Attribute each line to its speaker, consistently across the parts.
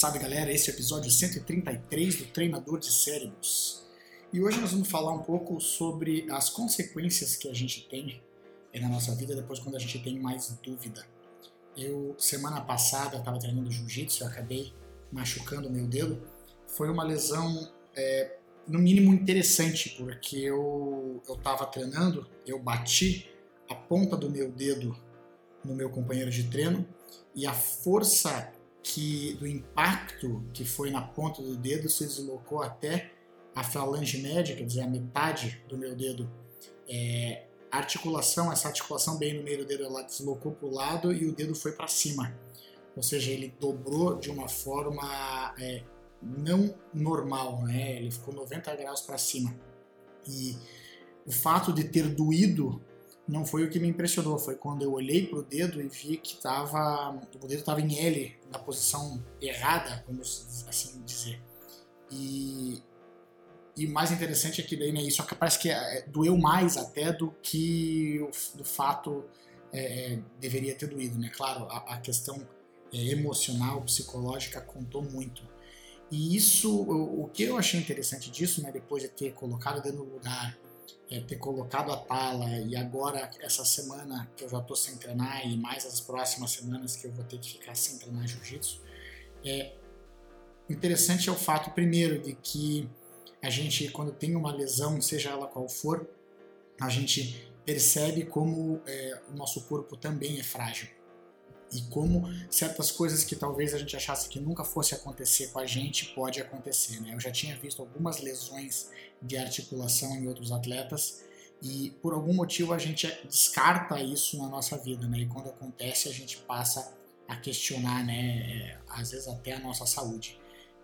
Speaker 1: Salve galera, esse é o episódio 133 do Treinador de Cérebros. E hoje nós vamos falar um pouco sobre as consequências que a gente tem na nossa vida depois quando a gente tem mais dúvida. Eu, semana passada, estava treinando jiu-jitsu, acabei machucando o meu dedo. Foi uma lesão, é, no mínimo, interessante, porque eu estava treinando, eu bati a ponta do meu dedo no meu companheiro de treino e a força que do impacto que foi na ponta do dedo se deslocou até a falange média, quer dizer, a metade do meu dedo. É, articulação, essa articulação bem no meio do dedo, ela deslocou para o lado e o dedo foi para cima. Ou seja, ele dobrou de uma forma é, não normal, né? ele ficou 90 graus para cima. E o fato de ter doído não foi o que me impressionou, foi quando eu olhei para o dedo e vi que tava, o dedo estava em L, na posição errada, vamos assim dizer. E, e o mais interessante é que daí, né, isso parece que é, doeu mais até do que o do fato é, é, deveria ter doído, né? Claro, a, a questão é, emocional, psicológica contou muito. E isso, o, o, que eu achei interessante disso, né, depois de ter colocado o dedo no lugar, é, ter colocado a tala e agora essa semana que eu já estou sem treinar e mais as próximas semanas que eu vou ter que ficar sem treinar jiu-jitsu, é interessante é o fato primeiro de que a gente quando tem uma lesão, seja ela qual for, a gente percebe como é, o nosso corpo também é frágil e como certas coisas que talvez a gente achasse que nunca fosse acontecer com a gente pode acontecer. Né? Eu já tinha visto algumas lesões de articulação em outros atletas e por algum motivo a gente descarta isso na nossa vida, né? E quando acontece a gente passa a questionar, né? É, às vezes até a nossa saúde.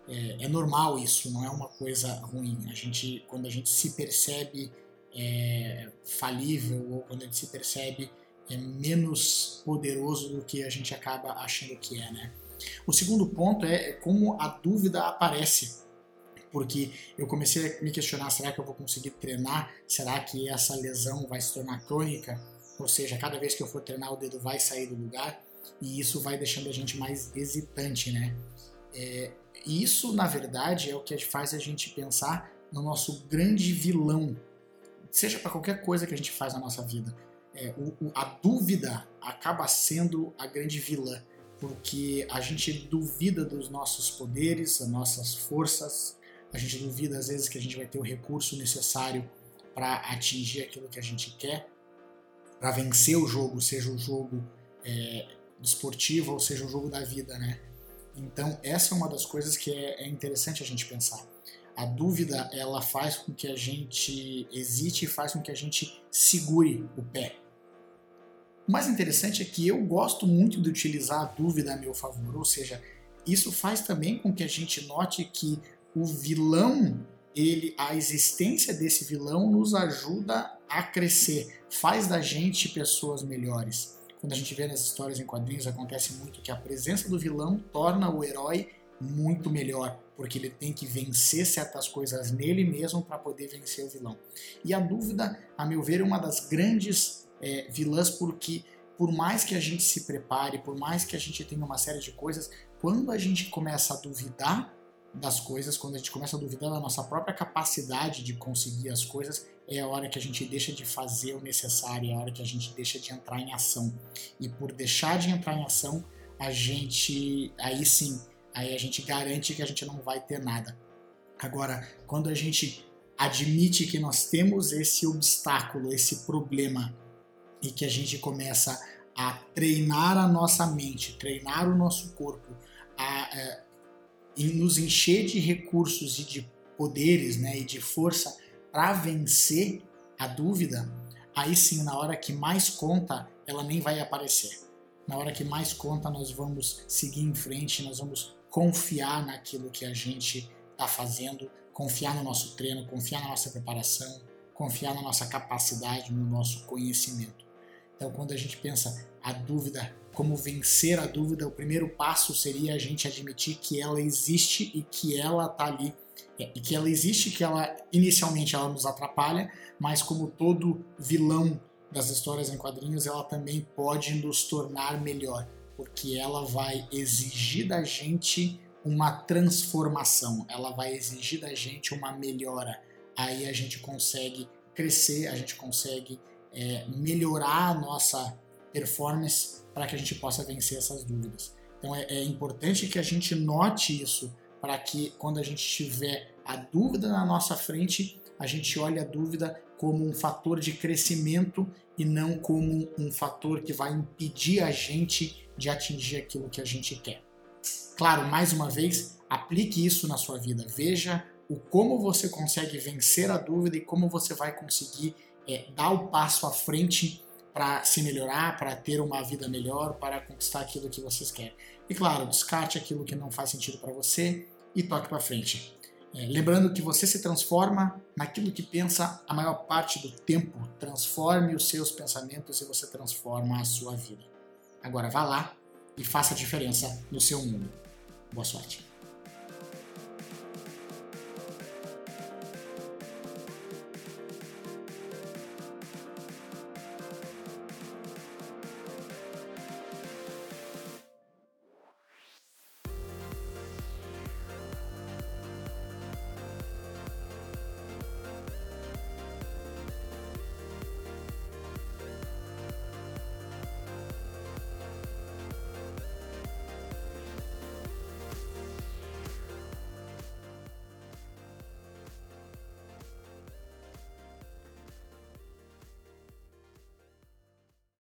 Speaker 1: É, é, normal isso, não é uma coisa ruim. A gente, quando a gente se percebe é, falível ou quando a gente se percebe é menos poderoso do que a gente acaba achando que é, né? O segundo ponto é como a dúvida aparece, porque eu comecei a me questionar: será que eu vou conseguir treinar? Será que essa lesão vai se tornar crônica? Ou seja, cada vez que eu for treinar, o dedo vai sair do lugar e isso vai deixando a gente mais hesitante, né? É, isso, na verdade, é o que faz a gente pensar no nosso grande vilão, seja para qualquer coisa que a gente faz na nossa vida é, o, a dúvida acaba sendo a grande vilã, porque a gente duvida dos nossos poderes, das nossas forças, a gente duvida às vezes que a gente vai ter o recurso necessário para atingir aquilo que a gente quer, para vencer o jogo, seja o jogo é, esportivo ou seja o jogo da vida, né? Então essa é uma das coisas que é, é interessante a gente pensar a dúvida ela faz com que a gente hesite e faz com que a gente segure o pé. O mais interessante é que eu gosto muito de utilizar a dúvida a meu favor, ou seja, isso faz também com que a gente note que o vilão, ele, a existência desse vilão nos ajuda a crescer, faz da gente pessoas melhores. Quando a gente vê nas histórias em quadrinhos, acontece muito que a presença do vilão torna o herói muito melhor, porque ele tem que vencer certas coisas nele mesmo para poder vencer o vilão. E a dúvida, a meu ver, é uma das grandes é, vilãs porque por mais que a gente se prepare, por mais que a gente tenha uma série de coisas, quando a gente começa a duvidar das coisas, quando a gente começa a duvidar da nossa própria capacidade de conseguir as coisas, é a hora que a gente deixa de fazer o necessário, é a hora que a gente deixa de entrar em ação. E por deixar de entrar em ação, a gente, aí sim, aí a gente garante que a gente não vai ter nada. Agora, quando a gente admite que nós temos esse obstáculo, esse problema, e que a gente começa a treinar a nossa mente, treinar o nosso corpo, a, é, nos encher de recursos e de poderes né, e de força para vencer a dúvida, aí sim, na hora que mais conta, ela nem vai aparecer. Na hora que mais conta, nós vamos seguir em frente, nós vamos confiar naquilo que a gente está fazendo, confiar no nosso treino, confiar na nossa preparação, confiar na nossa capacidade, no nosso conhecimento. Então, quando a gente pensa a dúvida, como vencer a dúvida, o primeiro passo seria a gente admitir que ela existe e que ela está ali é, e que ela existe, que ela inicialmente ela nos atrapalha, mas como todo vilão das histórias em quadrinhos, ela também pode nos tornar melhor, porque ela vai exigir da gente uma transformação, ela vai exigir da gente uma melhora. Aí a gente consegue crescer, a gente consegue é, melhorar a nossa performance para que a gente possa vencer essas dúvidas. Então é, é importante que a gente note isso para que quando a gente tiver a dúvida na nossa frente, a gente olhe a dúvida como um fator de crescimento e não como um fator que vai impedir a gente de atingir aquilo que a gente quer. Claro, mais uma vez, aplique isso na sua vida. Veja o como você consegue vencer a dúvida e como você vai conseguir é, dar o passo à frente para se melhorar, para ter uma vida melhor, para conquistar aquilo que vocês querem. E claro, descarte aquilo que não faz sentido para você e toque para frente. É, lembrando que você se transforma naquilo que pensa a maior parte do tempo. Transforme os seus pensamentos e você transforma a sua vida. Agora vá lá e faça a diferença no seu mundo. Boa sorte.